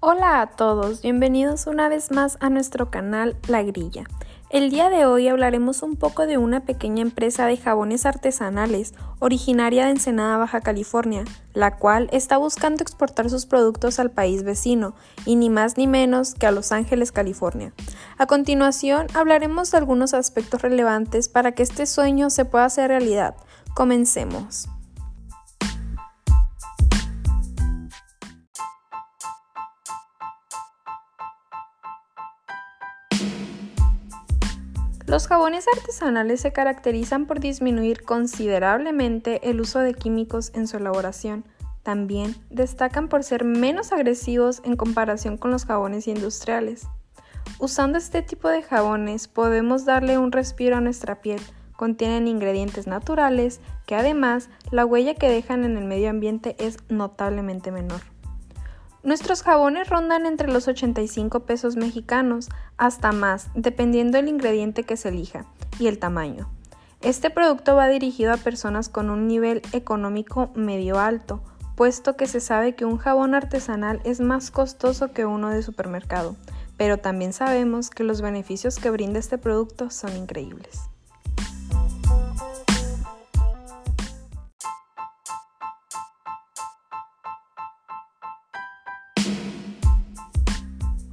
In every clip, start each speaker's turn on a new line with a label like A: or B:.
A: Hola a todos, bienvenidos una vez más a nuestro canal La Grilla. El día de hoy hablaremos un poco de una pequeña empresa de jabones artesanales originaria de Ensenada, Baja California, la cual está buscando exportar sus productos al país vecino y ni más ni menos que a Los Ángeles, California. A continuación hablaremos de algunos aspectos relevantes para que este sueño se pueda hacer realidad. Comencemos. Los jabones artesanales se caracterizan por disminuir considerablemente el uso de químicos en su elaboración. También destacan por ser menos agresivos en comparación con los jabones industriales. Usando este tipo de jabones podemos darle un respiro a nuestra piel. Contienen ingredientes naturales que además la huella que dejan en el medio ambiente es notablemente menor. Nuestros jabones rondan entre los 85 pesos mexicanos hasta más, dependiendo del ingrediente que se elija y el tamaño. Este producto va dirigido a personas con un nivel económico medio alto, puesto que se sabe que un jabón artesanal es más costoso que uno de supermercado, pero también sabemos que los beneficios que brinda este producto son increíbles.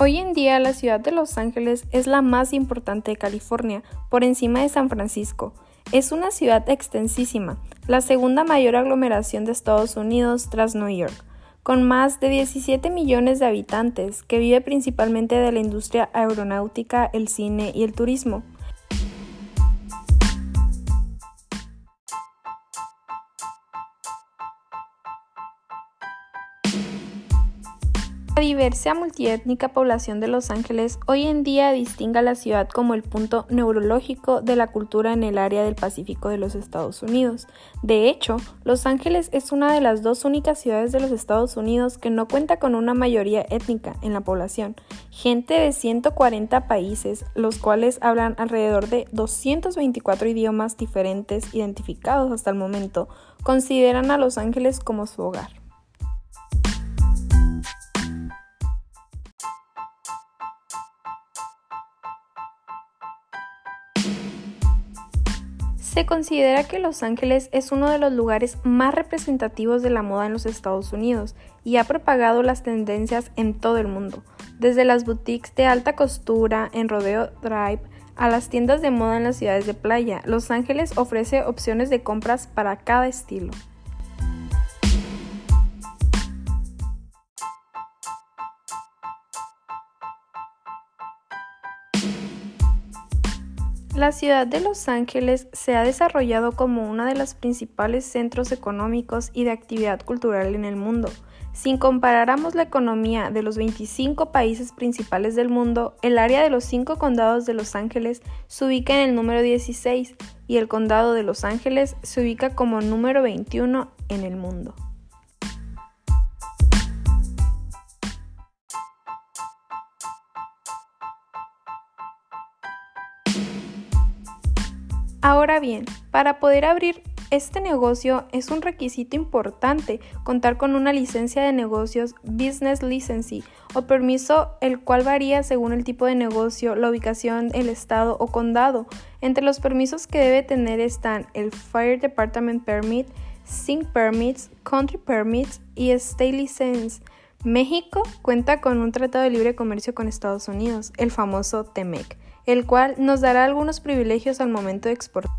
A: Hoy en día la ciudad de Los Ángeles es la más importante de California, por encima de San Francisco. Es una ciudad extensísima, la segunda mayor aglomeración de Estados Unidos tras New York, con más de 17 millones de habitantes, que vive principalmente de la industria aeronáutica, el cine y el turismo. La diversa multiétnica población de Los Ángeles hoy en día distingue a la ciudad como el punto neurológico de la cultura en el área del Pacífico de los Estados Unidos. De hecho, Los Ángeles es una de las dos únicas ciudades de los Estados Unidos que no cuenta con una mayoría étnica en la población, gente de 140 países, los cuales hablan alrededor de 224 idiomas diferentes identificados hasta el momento, consideran a Los Ángeles como su hogar. Se considera que Los Ángeles es uno de los lugares más representativos de la moda en los Estados Unidos y ha propagado las tendencias en todo el mundo, desde las boutiques de alta costura en Rodeo Drive a las tiendas de moda en las ciudades de playa. Los Ángeles ofrece opciones de compras para cada estilo. La ciudad de Los Ángeles se ha desarrollado como uno de los principales centros económicos y de actividad cultural en el mundo. Si comparáramos la economía de los 25 países principales del mundo, el área de los 5 condados de Los Ángeles se ubica en el número 16 y el condado de Los Ángeles se ubica como número 21 en el mundo. Ahora bien, para poder abrir este negocio es un requisito importante contar con una licencia de negocios Business License o permiso el cual varía según el tipo de negocio, la ubicación, el estado o condado. Entre los permisos que debe tener están el Fire Department Permit, Sync Permits, Country Permits y State License. México cuenta con un tratado de libre comercio con Estados Unidos, el famoso TEMEC el cual nos dará algunos privilegios al momento de exportar.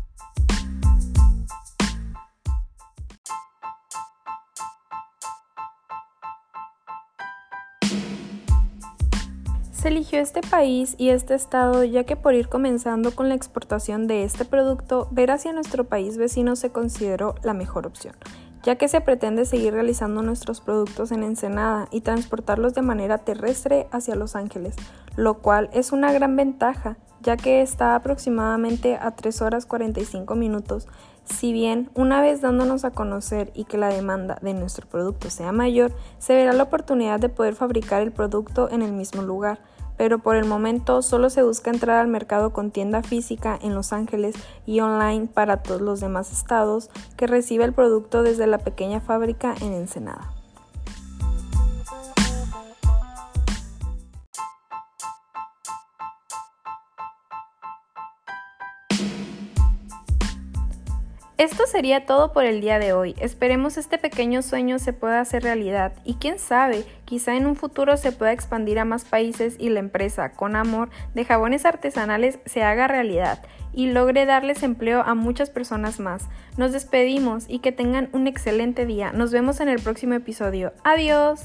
A: Se eligió este país y este estado ya que por ir comenzando con la exportación de este producto, ver hacia nuestro país vecino se consideró la mejor opción ya que se pretende seguir realizando nuestros productos en Ensenada y transportarlos de manera terrestre hacia Los Ángeles, lo cual es una gran ventaja, ya que está aproximadamente a 3 horas 45 minutos. Si bien una vez dándonos a conocer y que la demanda de nuestro producto sea mayor, se verá la oportunidad de poder fabricar el producto en el mismo lugar pero por el momento solo se busca entrar al mercado con tienda física en Los Ángeles y online para todos los demás estados que recibe el producto desde la pequeña fábrica en Ensenada. Esto sería todo por el día de hoy. Esperemos este pequeño sueño se pueda hacer realidad y quién sabe, quizá en un futuro se pueda expandir a más países y la empresa con amor de jabones artesanales se haga realidad y logre darles empleo a muchas personas más. Nos despedimos y que tengan un excelente día. Nos vemos en el próximo episodio. Adiós.